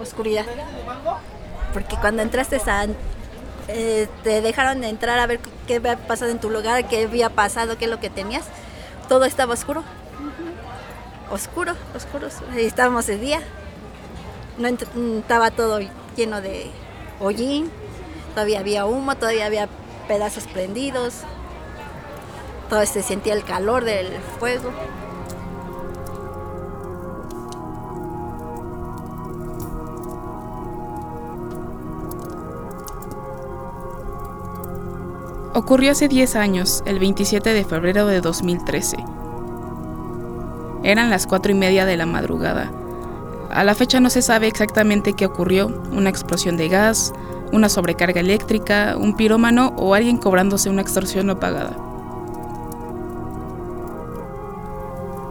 oscuridad. Porque cuando entraste a, eh, te dejaron entrar a ver qué había pasado en tu lugar, qué había pasado, qué es lo que tenías, todo estaba oscuro. Oscuro, oscuro. Estábamos de día. No mm, estaba todo lleno de hollín, todavía había humo, todavía había pedazos prendidos, todo se sentía el calor del fuego. Ocurrió hace 10 años, el 27 de febrero de 2013. Eran las 4 y media de la madrugada. A la fecha no se sabe exactamente qué ocurrió, una explosión de gas, una sobrecarga eléctrica, un pirómano o alguien cobrándose una extorsión no pagada.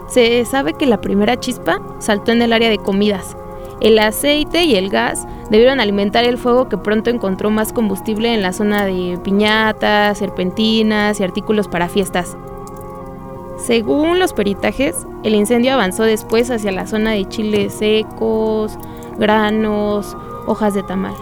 Se sabe que la primera chispa saltó en el área de comidas. El aceite y el gas debieron alimentar el fuego que pronto encontró más combustible en la zona de piñatas, serpentinas y artículos para fiestas. Según los peritajes, el incendio avanzó después hacia la zona de chiles secos, granos, hojas de tamal.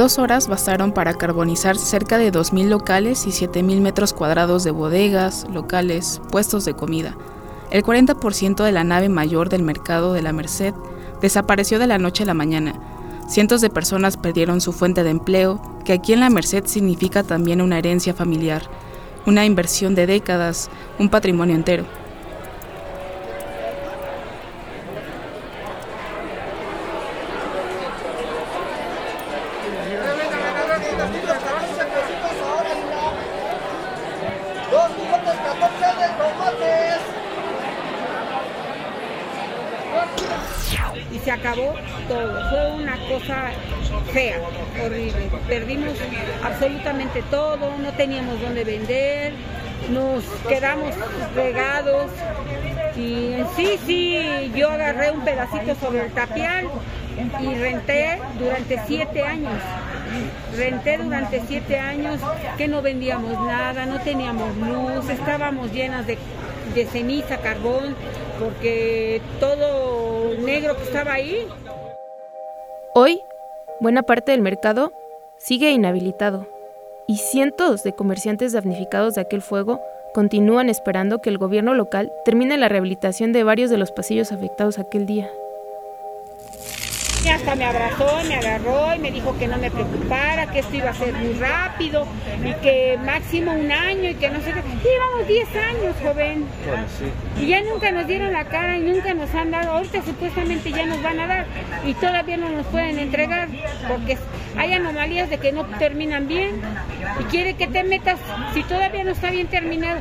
Dos horas bastaron para carbonizar cerca de 2.000 locales y 7.000 metros cuadrados de bodegas, locales, puestos de comida. El 40% de la nave mayor del mercado de la Merced desapareció de la noche a la mañana. Cientos de personas perdieron su fuente de empleo, que aquí en la Merced significa también una herencia familiar, una inversión de décadas, un patrimonio entero. Quedamos regados. Y sí, sí, yo agarré un pedacito sobre el tapial y renté durante siete años. Renté durante siete años que no vendíamos nada, no teníamos luz, estábamos llenas de, de ceniza, carbón, porque todo negro que estaba ahí. Hoy, buena parte del mercado sigue inhabilitado y cientos de comerciantes damnificados de aquel fuego continúan esperando que el gobierno local termine la rehabilitación de varios de los pasillos afectados aquel día hasta me abrazó, me agarró y me dijo que no me preocupara, que esto iba a ser muy rápido y que máximo un año y que no sé qué. Llevamos 10 años, joven. Y ya nunca nos dieron la cara y nunca nos han dado. Ahorita supuestamente ya nos van a dar y todavía no nos pueden entregar porque hay anomalías de que no terminan bien y quiere que te metas si todavía no está bien terminado.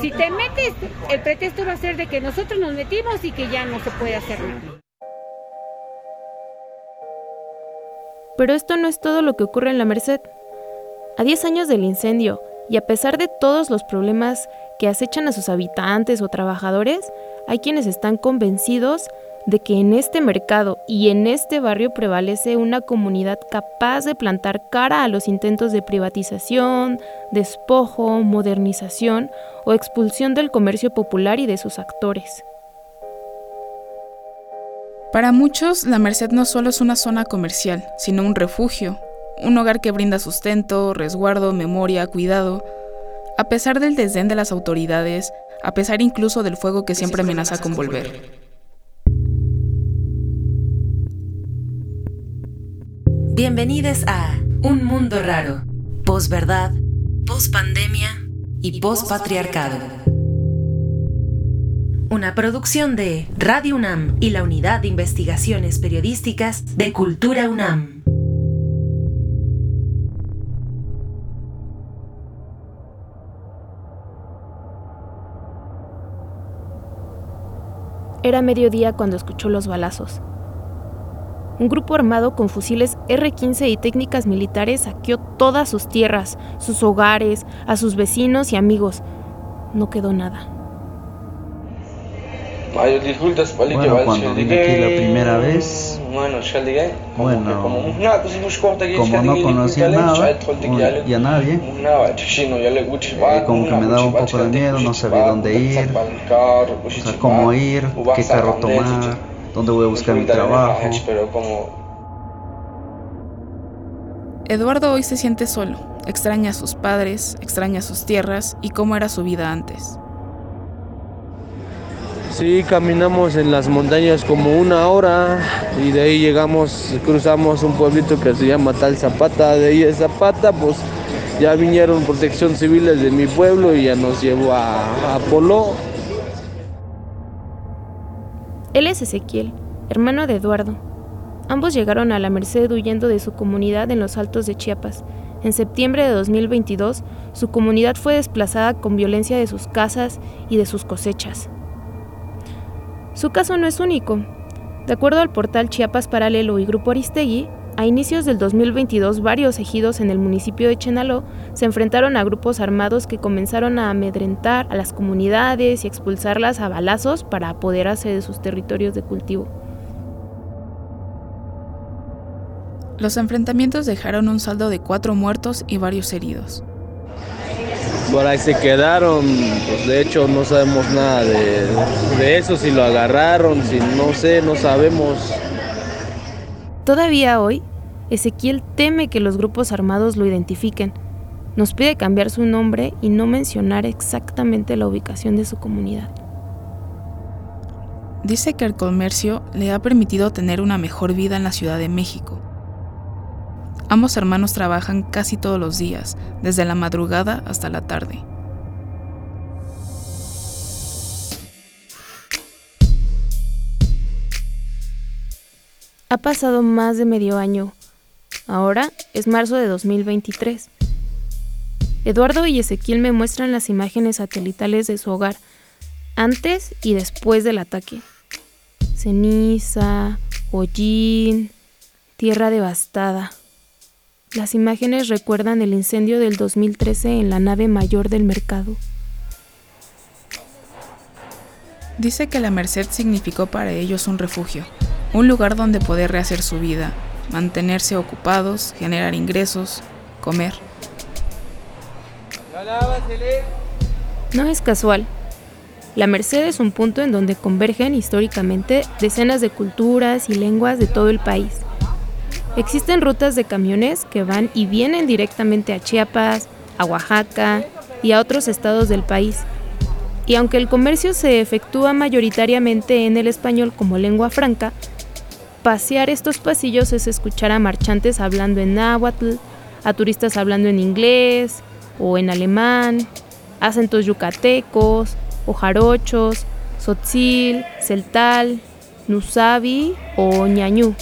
Si te metes, el pretexto va a ser de que nosotros nos metimos y que ya no se puede hacer nada. Pero esto no es todo lo que ocurre en la Merced. A 10 años del incendio, y a pesar de todos los problemas que acechan a sus habitantes o trabajadores, hay quienes están convencidos de que en este mercado y en este barrio prevalece una comunidad capaz de plantar cara a los intentos de privatización, despojo, modernización o expulsión del comercio popular y de sus actores. Para muchos, la Merced no solo es una zona comercial, sino un refugio, un hogar que brinda sustento, resguardo, memoria, cuidado. A pesar del desdén de las autoridades, a pesar incluso del fuego que siempre amenaza con volver. Bienvenidos a Un Mundo Raro, posverdad, pospandemia y pospatriarcado una producción de Radio UNAM y la Unidad de Investigaciones Periodísticas de Cultura UNAM. Era mediodía cuando escuchó los balazos. Un grupo armado con fusiles R-15 y técnicas militares saqueó todas sus tierras, sus hogares, a sus vecinos y amigos. No quedó nada. Bueno, cuando vine aquí la primera vez, Bueno, como no conocía nada y a nadie, eh, como que me daba un poco de miedo, no sabía dónde ir, o sea, cómo ir, qué carro tomar, dónde voy a buscar mi trabajo. Eduardo hoy se siente solo, extraña a sus padres, extraña sus tierras y cómo era su vida antes. Sí, caminamos en las montañas como una hora y de ahí llegamos, cruzamos un pueblito que se llama Tal Zapata. De ahí de Zapata, pues ya vinieron protección civiles de mi pueblo y ya nos llevó a, a Polo. Él es Ezequiel, hermano de Eduardo. Ambos llegaron a la Merced huyendo de su comunidad en los altos de Chiapas. En septiembre de 2022, su comunidad fue desplazada con violencia de sus casas y de sus cosechas. Su caso no es único. De acuerdo al portal Chiapas Paralelo y Grupo Aristegui, a inicios del 2022 varios ejidos en el municipio de Chenaló se enfrentaron a grupos armados que comenzaron a amedrentar a las comunidades y expulsarlas a balazos para apoderarse de sus territorios de cultivo. Los enfrentamientos dejaron un saldo de cuatro muertos y varios heridos por ahí se quedaron, pues de hecho no sabemos nada de, de eso, si lo agarraron, si no sé, no sabemos. Todavía hoy, Ezequiel teme que los grupos armados lo identifiquen. Nos pide cambiar su nombre y no mencionar exactamente la ubicación de su comunidad. Dice que el comercio le ha permitido tener una mejor vida en la Ciudad de México Ambos hermanos trabajan casi todos los días, desde la madrugada hasta la tarde. Ha pasado más de medio año. Ahora es marzo de 2023. Eduardo y Ezequiel me muestran las imágenes satelitales de su hogar, antes y después del ataque. Ceniza, hollín, tierra devastada. Las imágenes recuerdan el incendio del 2013 en la nave mayor del mercado. Dice que la Merced significó para ellos un refugio, un lugar donde poder rehacer su vida, mantenerse ocupados, generar ingresos, comer. No es casual. La Merced es un punto en donde convergen históricamente decenas de culturas y lenguas de todo el país. Existen rutas de camiones que van y vienen directamente a Chiapas, a Oaxaca y a otros estados del país. Y aunque el comercio se efectúa mayoritariamente en el español como lengua franca, pasear estos pasillos es escuchar a marchantes hablando en náhuatl, a turistas hablando en inglés o en alemán, acentos yucatecos o jarochos, celtal, nusabi o ñañú.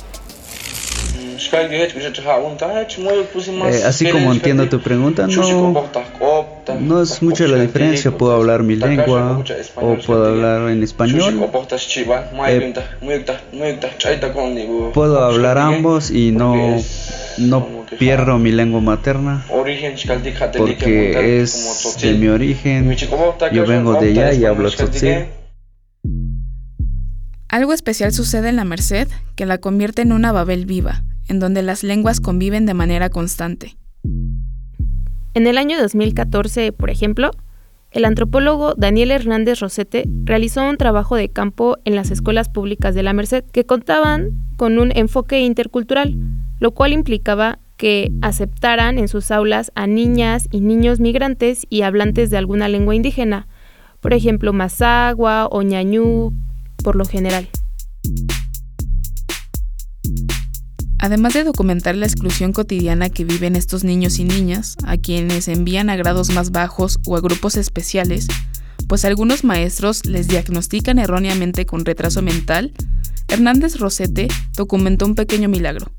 Eh, así como entiendo tu pregunta, no, no es mucha la diferencia. Puedo hablar mi lengua o puedo hablar en español. Eh, puedo hablar ambos y no, no pierdo mi lengua materna porque es de mi origen. Yo vengo de allá y hablo tzotzil. Algo especial sucede en la Merced que la convierte en una Babel viva, en donde las lenguas conviven de manera constante. En el año 2014, por ejemplo, el antropólogo Daniel Hernández Rosete realizó un trabajo de campo en las escuelas públicas de la Merced que contaban con un enfoque intercultural, lo cual implicaba que aceptaran en sus aulas a niñas y niños migrantes y hablantes de alguna lengua indígena, por ejemplo, mazagua o ñañú, por lo general. Además de documentar la exclusión cotidiana que viven estos niños y niñas, a quienes envían a grados más bajos o a grupos especiales, pues algunos maestros les diagnostican erróneamente con retraso mental, Hernández Rosete documentó un pequeño milagro.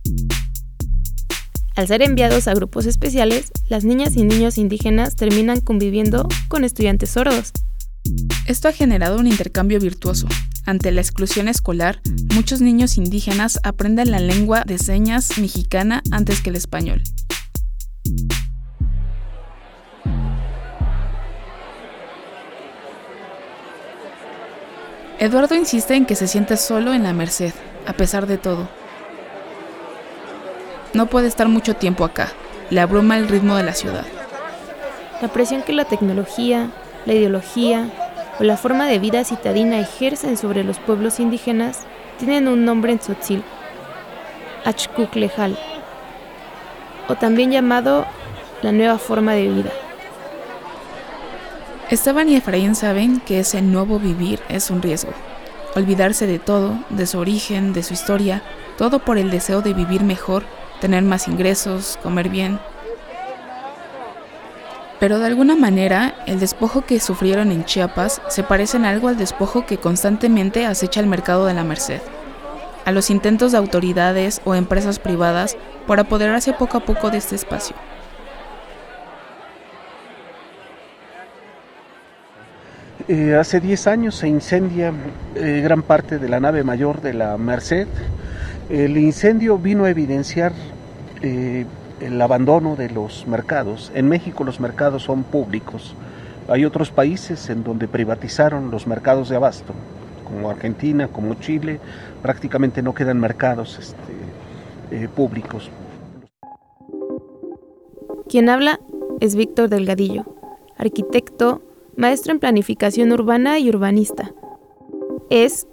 Al ser enviados a grupos especiales, las niñas y niños indígenas terminan conviviendo con estudiantes sordos. Esto ha generado un intercambio virtuoso. Ante la exclusión escolar, muchos niños indígenas aprenden la lengua de señas mexicana antes que el español. Eduardo insiste en que se siente solo en la Merced, a pesar de todo. no puede estar mucho tiempo acá. Le abruma el ritmo de la ciudad. La presión que la tecnología, la ideología o la forma de vida citadina ejercen sobre los pueblos indígenas tienen un nombre en tzotzil, Achkuklejal, o también llamado la nueva forma de vida. Esteban y Efraín saben que ese nuevo vivir es un riesgo. Olvidarse de todo, de su origen, de su historia, todo por el deseo de vivir mejor, tener más ingresos, comer bien. Pero de alguna manera, el despojo que sufrieron en Chiapas se parece en algo al despojo que constantemente acecha el mercado de la Merced, a los intentos de autoridades o empresas privadas por apoderarse poco a poco de este espacio. Eh, hace 10 años se incendia eh, gran parte de la nave mayor de la Merced. El incendio vino a evidenciar eh, el abandono de los mercados. En México los mercados son públicos. Hay otros países en donde privatizaron los mercados de abasto, como Argentina, como Chile, prácticamente no quedan mercados este, públicos. Quien habla es Víctor Delgadillo, arquitecto, maestro en planificación urbana y urbanista. Es,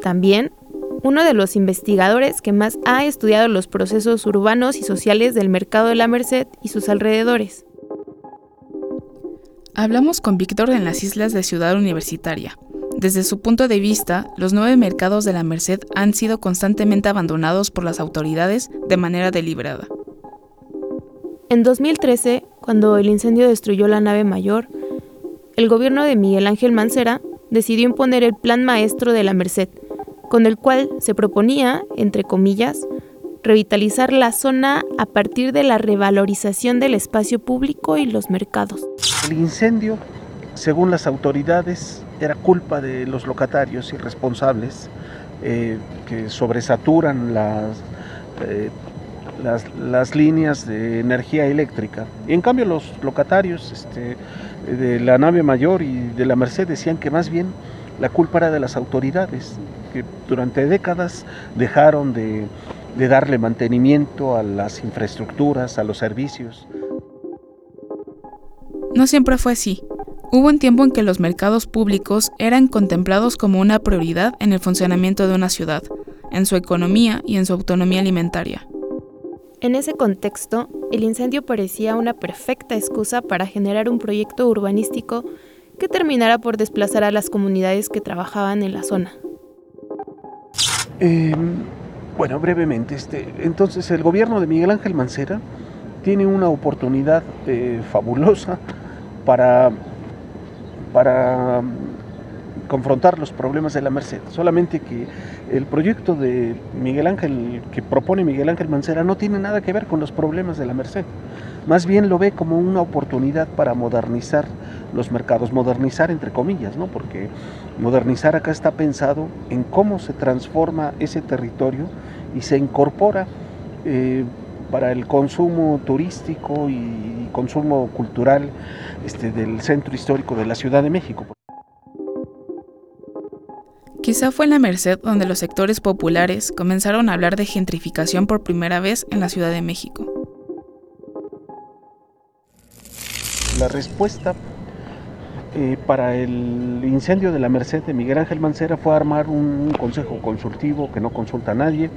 también, uno de los investigadores que más ha estudiado los procesos urbanos y sociales del mercado de la Merced y sus alrededores. Hablamos con Víctor en las islas de Ciudad Universitaria. Desde su punto de vista, los nueve mercados de la Merced han sido constantemente abandonados por las autoridades de manera deliberada. En 2013, cuando el incendio destruyó la nave mayor, el gobierno de Miguel Ángel Mancera decidió imponer el Plan Maestro de la Merced, con el cual se proponía, entre comillas, revitalizar la zona a partir de la revalorización del espacio público y los mercados. El incendio, según las autoridades, era culpa de los locatarios irresponsables eh, que sobresaturan las, eh, las, las, líneas de energía eléctrica. Y en cambio los locatarios este, de la nave mayor y de la Merced decían que más bien la culpa era de las autoridades, que durante décadas dejaron de, de darle mantenimiento a las infraestructuras, a los servicios. No siempre fue así. Hubo un tiempo en que los mercados públicos eran contemplados como una prioridad en el funcionamiento de una ciudad, en su economía y en su autonomía alimentaria. En ese contexto, el incendio parecía una perfecta excusa para generar un proyecto urbanístico que terminara por desplazar a las comunidades que trabajaban en la zona. Em, bueno, brevemente, este, entonces el gobierno de Miguel Ángel Mancera tiene una oportunidad eh, fabulosa para, para confrontar los problemas de la Merced. Solamente que el proyecto de Miguel Ángel, que propone Miguel Ángel Mancera, no tiene nada que ver con los problemas de la Merced. Más bien lo ve como una oportunidad para modernizar los mercados, modernizar entre comillas, ¿no? Porque modernizar acá está pensado en cómo se transforma ese territorio y se incorpora eh, para el consumo turístico y consumo cultural este, del centro histórico de la Ciudad de México. Quizá fue en la Merced donde los sectores populares comenzaron a hablar de gentrificación por primera vez en la Ciudad de México. La respuesta eh, para el incendio de la Merced de Miguel Ángel Mancera fue armar un consejo consultivo que no consulta a nadie,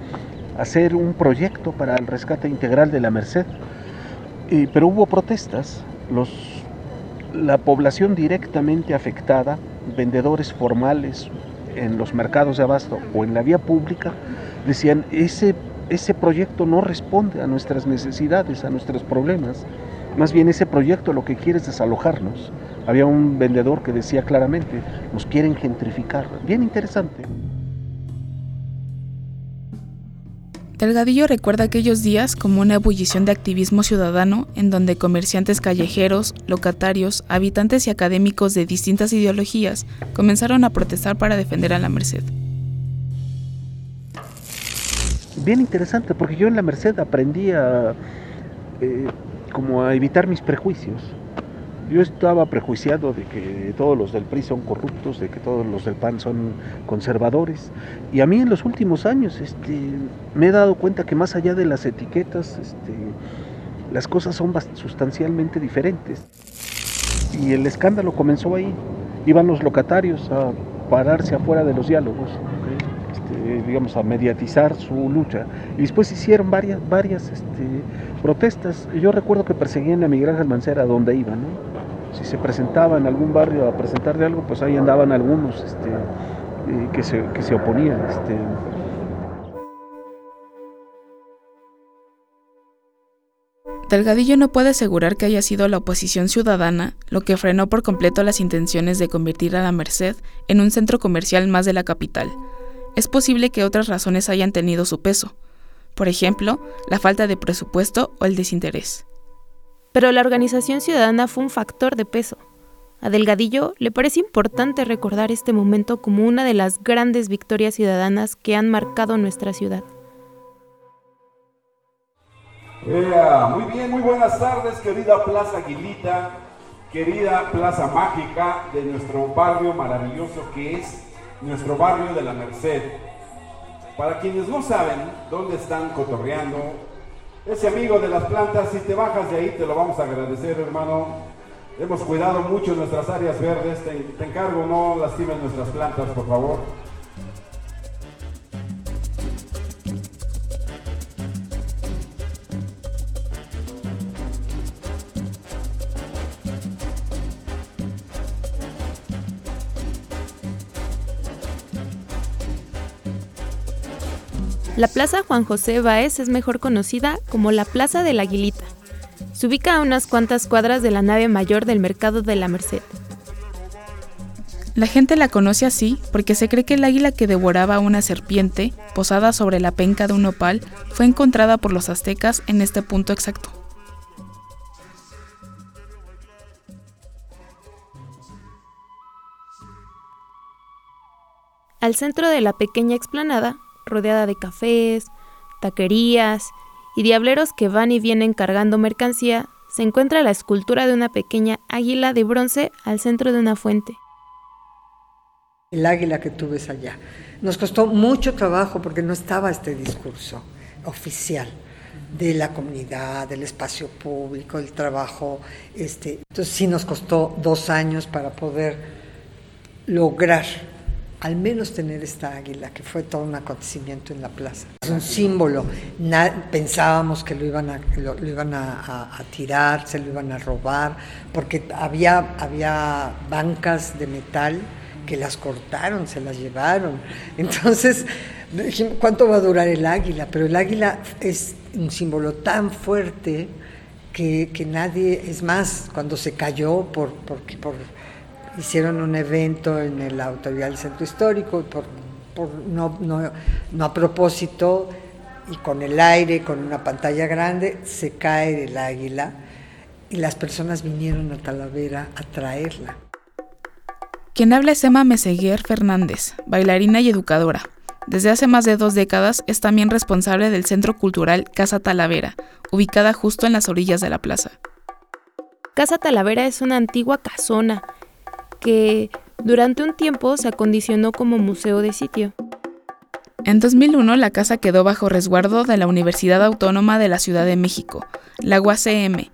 hacer un proyecto para el rescate integral de la Merced, pero hubo protestas. La población directamente afectada, vendedores formales, en los mercados de abasto o en la vía pública, decían, ese, ese proyecto no responde a nuestras necesidades, a nuestros problemas. Más bien ese proyecto lo que quiere es desalojarnos. Había un vendedor que decía claramente, nos quieren gentrificar. Bien interesante. Delgadillo recuerda aquellos días como una ebullición de activismo ciudadano en donde comerciantes callejeros, locatarios, habitantes y académicos de distintas ideologías comenzaron a protestar para defender a la Merced. Bien interesante, porque yo en la Merced aprendí a, eh, como a evitar mis prejuicios. Yo estaba prejuiciado de que todos los del PRI son corruptos, de que todos los del PAN son conservadores. Y a mí en los últimos años este, me he dado cuenta que más allá de las etiquetas, este, las cosas son sustancialmente diferentes. Y el escándalo comenzó ahí. Iban los locatarios a pararse afuera de los diálogos, este, digamos, a mediatizar su lucha. Y después hicieron varias, varias este, protestas. Yo recuerdo que perseguían a Miguel Ángel Mancera donde iban, Si se presentaba en algún barrio a presentar de algo, pues ahí andaban algunos este, eh, que, se, que se oponían. Este, Delgadillo no puede asegurar que haya sido la oposición ciudadana lo que frenó por completo las intenciones de convertir a la Merced en un centro comercial más de la capital. Es posible que otras razones hayan tenido su peso, por ejemplo, la falta de presupuesto o el desinterés. Pero la organización ciudadana fue un factor de peso. A Delgadillo le parece importante recordar este momento como una de las grandes victorias ciudadanas que han marcado nuestra ciudad. muy bien, muy buenas tardes, querida Plaza Aguilita, querida Plaza Mágica de nuestro barrio maravilloso que es nuestro barrio de la Merced. Para quienes no saben dónde están cotorreando, ese amigo de las plantas, si te bajas de ahí te lo vamos a agradecer, hermano. Hemos cuidado mucho nuestras áreas verdes, te, encargo no lastimes nuestras plantas, por favor. La Plaza Juan José Báez es mejor conocida como la Plaza de la Aguilita. Se ubica a unas cuantas cuadras de la nave mayor del Mercado de la Merced. La gente la conoce así porque se cree que el águila que devoraba a una serpiente, posada sobre la penca de un opal, fue encontrada por los aztecas en este punto exacto. Al centro de la pequeña explanada rodeada de cafés, taquerías y diableros que van y vienen cargando mercancía, se encuentra la escultura de una pequeña águila de bronce al centro de una fuente. El águila que tú ves allá. Nos costó mucho trabajo porque no estaba este discurso oficial de la comunidad, del espacio público, el trabajo. Este, entonces sí nos costó dos años para poder lograr al menos tener esta águila, que fue todo un acontecimiento en la plaza. Es un símbolo. pensábamos que lo iban, a, lo, iban a, tirar, se lo iban a robar, porque había, había bancas de metal que las cortaron, se las llevaron. Entonces, ¿cuánto va a durar el águila? Pero el águila es un símbolo tan fuerte que, que nadie, es más, cuando se cayó por, por, por hicieron un evento en el autoridad del centro histórico, por, no, no, a propósito, y con el aire, con una pantalla grande, se cae el águila y las personas vinieron a Talavera a traerla. Quien habla es Emma Meseguer Fernández, bailarina y educadora. Desde hace más de dos décadas es también responsable del Centro Cultural Casa Talavera, ubicada justo en las orillas de la plaza. Casa Talavera es una antigua casona que durante un tiempo se acondicionó como museo de sitio. En 2001 la casa quedó bajo resguardo de la Universidad Autónoma de la Ciudad de México, la UACM,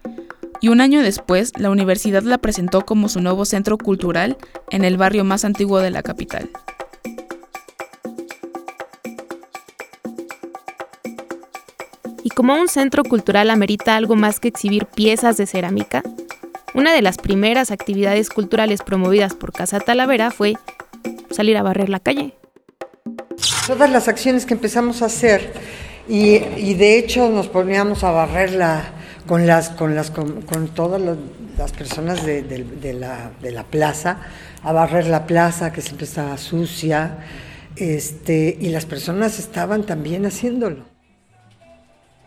y un año después la universidad la presentó como su nuevo centro cultural en el barrio más antiguo de la capital. Y como un centro cultural amerita algo más que exhibir piezas de cerámica, una de las primeras actividades culturales promovidas por Casa Talavera fue salir a barrer la calle. Todas las acciones que empezamos a hacer y, de hecho nos poníamos a barrerla con las con las con, todas las, personas de, la, de, la, plaza, a barrer la plaza que siempre estaba sucia, este, y las personas estaban también haciéndolo.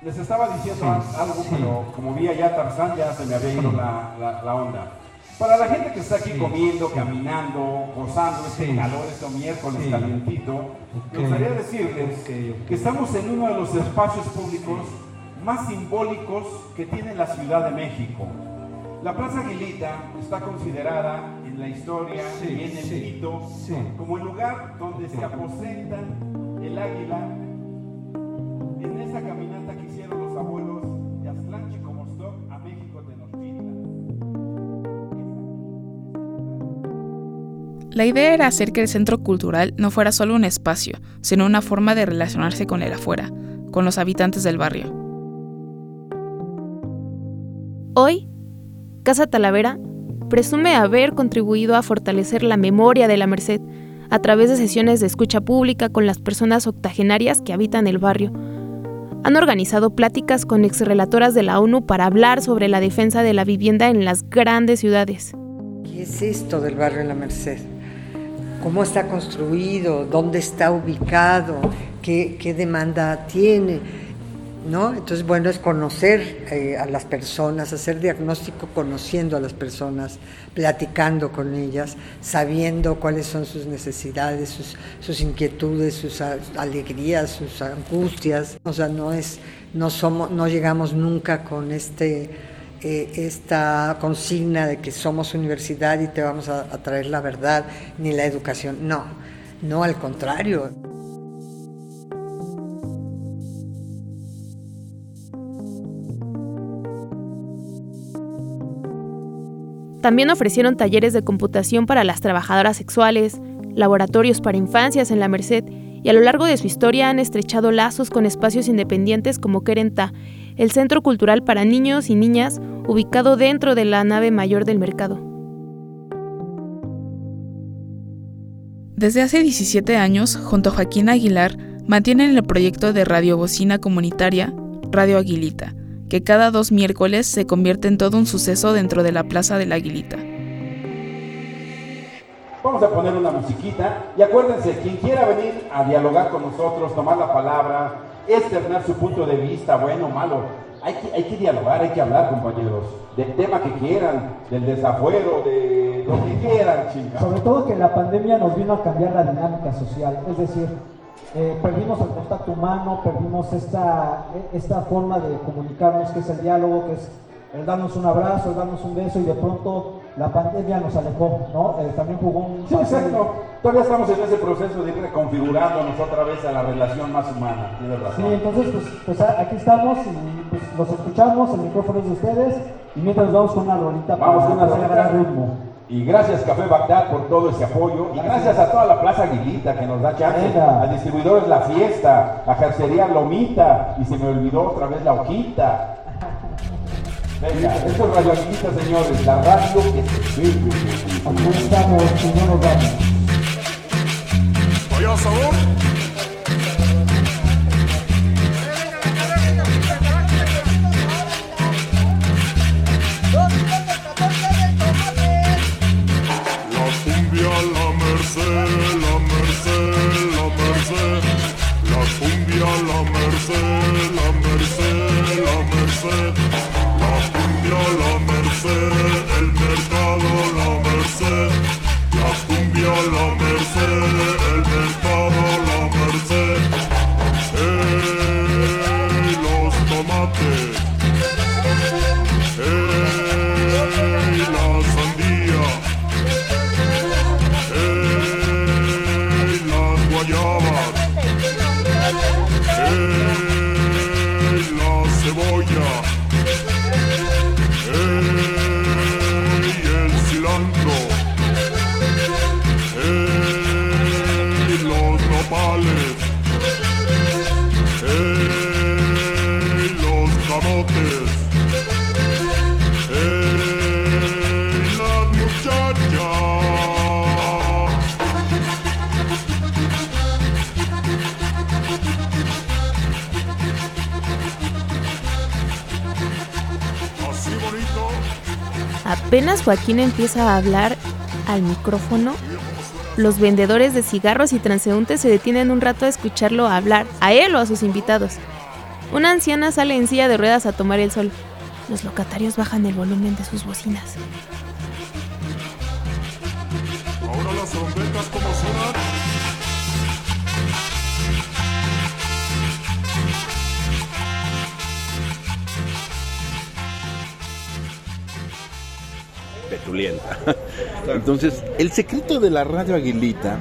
Les estaba diciendo algo, pero como vi allá Tarzán, ya se me había ido la, onda. Para la gente que está aquí comiendo, caminando, gozando este calor, este miércoles calientito, me gustaría decirles que estamos en uno de los espacios públicos más simbólicos que tiene la Ciudad de México. La Plaza Aguilita está considerada en la historia y en el mito como el lugar donde se aposenta el águila en esa caminata La idea era hacer que el centro cultural no fuera solo un espacio, sino una forma de relacionarse con el afuera, con los habitantes del barrio. Hoy, Casa Talavera presume haber contribuido a fortalecer la memoria de la Merced a través de sesiones de escucha pública con las personas octogenarias que habitan el barrio. Han organizado pláticas con exrelatoras de la ONU para hablar sobre la defensa de la vivienda en las grandes ciudades. ¿Qué es esto del barrio en la Merced? ¿Cómo está construido? ¿Dónde está ubicado? ¿Qué, qué demanda tiene? ¿no? Entonces, bueno, es conocer eh, a las personas, hacer diagnóstico conociendo a las personas, platicando con ellas, sabiendo cuáles son sus necesidades, sus, inquietudes, sus alegrías, sus angustias. O sea, no es, no somos, no llegamos nunca con este eh, esta consigna de que somos universidad y te vamos a traer la verdad ni la educación. No, no, al contrario. También ofrecieron talleres de computación para las trabajadoras sexuales, laboratorios para infancias en la Merced y a lo largo de su historia han estrechado lazos con espacios independientes como Querenta, el Centro Cultural para Niños y Niñas, ubicado dentro de la nave mayor del mercado. Desde hace 17 años, junto a Joaquín Aguilar, mantienen el proyecto de radiobocina comunitaria Radio Aguilita, que cada dos miércoles se convierte en todo un suceso dentro de la Plaza de la Aguilita. Vamos a poner una musiquita y acuérdense, quien quiera venir a dialogar con nosotros, tomar la palabra, externar su punto de vista, bueno o malo, hay que, hay que dialogar, hay que hablar, compañeros, del tema que quieran, del desafuero, de lo que quieran, chicas. Sobre todo que la pandemia nos vino a cambiar la dinámica social, es decir, eh, perdimos el contacto humano, perdimos esta, esta forma de comunicarnos, que es el diálogo, que es el darnos un abrazo, el darnos un beso y de pronto la pandemia nos alejó, ¿no? Eh, también jugó un... Sí, exacto. Todavía estamos en ese proceso de ir reconfigurándonos otra vez a la relación más humana, Sí, entonces pues, pues aquí estamos y pues, los escuchamos, el micrófono es de ustedes y mientras vamos con una rolita vamos para, con una ritmo. Y gracias Café Bagdad por todo ese apoyo. Y gracias a toda la Plaza Aguilita que nos da chance. Al distribuidor es La Fiesta, a Jercería Lomita. Y se me olvidó otra vez la hojita. Venga, esto es señores. La radio que se ve. Aquí estamos, sabor. Apenas Joaquín empieza a hablar al micrófono, los vendedores de cigarros y transeúntes se detienen un rato a escucharlo hablar, a él o a sus invitados. Una anciana sale en silla de ruedas a tomar el sol. Los locatarios bajan el volumen de sus bocinas. Ahora las trompetas como suenan. Entonces, el secreto de la radio Aguilita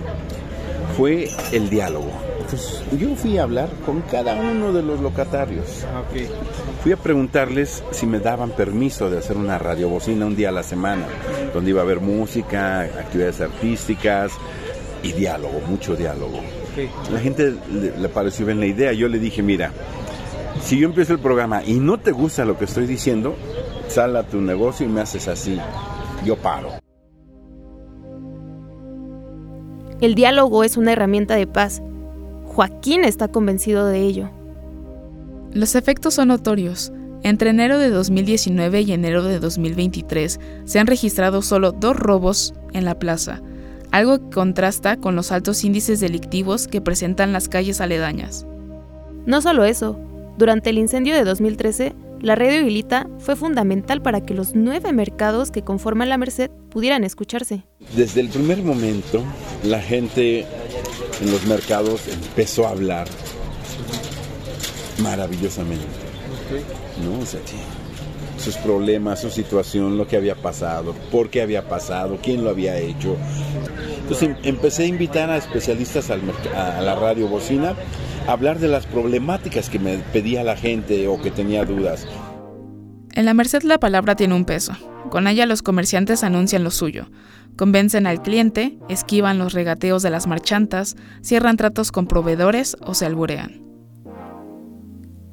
fue el diálogo. Entonces, yo fui a hablar con cada uno de los locatarios. Fui a preguntarles si me daban permiso de hacer una radiobocina un día a la semana, donde iba a haber música, actividades artísticas y diálogo, mucho diálogo. La gente le, le pareció bien la idea. Yo le dije, mira, si yo empiezo el programa y no te gusta lo que estoy diciendo, sal a tu negocio y me haces así. Yo paro. El diálogo es una herramienta de paz. Joaquín está convencido de ello. Los efectos son notorios. Entre enero de 2019 y enero de 2023 se han registrado solo dos robos en la plaza, algo que contrasta con los altos índices delictivos que presentan las calles aledañas. No solo eso, durante el incendio de 2013, la radio Aguilita fue fundamental para que los nueve mercados que conforman la Merced pudieran escucharse. Desde el primer momento, la gente en los mercados empezó a hablar maravillosamente. ¿no? sus problemas, su situación, lo que había pasado, por qué había pasado, quién lo había hecho. Entonces em, empecé a invitar a especialistas a la radio bocina hablar de las problemáticas que me pedía la gente o que tenía dudas. En la Merced la palabra tiene un peso. Con ella los comerciantes anuncian lo suyo, convencen al cliente, esquivan los regateos de las marchantas, cierran tratos con proveedores o se alburean.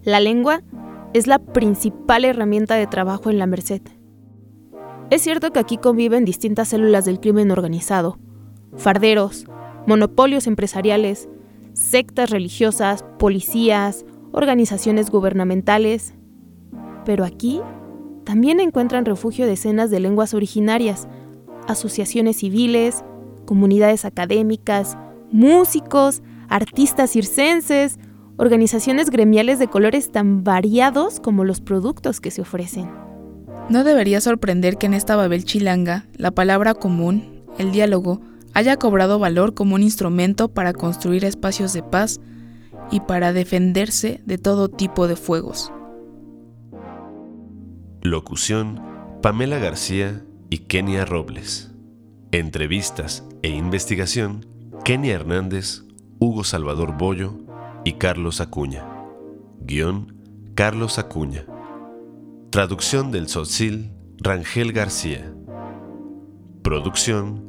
La lengua es la principal herramienta de trabajo en la Merced. Es cierto que aquí conviven distintas células del crimen organizado, farderos, monopolios empresariales, sectas religiosas, policías, organizaciones gubernamentales. Pero aquí también encuentran refugio decenas de lenguas originarias, asociaciones civiles, comunidades académicas, músicos, artistas circenses, organizaciones gremiales de colores tan variados como los productos que se ofrecen. No debería sorprender que en esta Babel chilanga la palabra común, el diálogo, haya cobrado valor como un instrumento para construir espacios de paz y para defenderse de todo tipo de fuegos. Locución, Pamela García y Kenia Robles. Entrevistas e investigación, Kenia Hernández, Hugo Salvador Bollo y Carlos Acuña. Guión, Carlos Acuña. Traducción del Sotzil, Rangel García. Producción,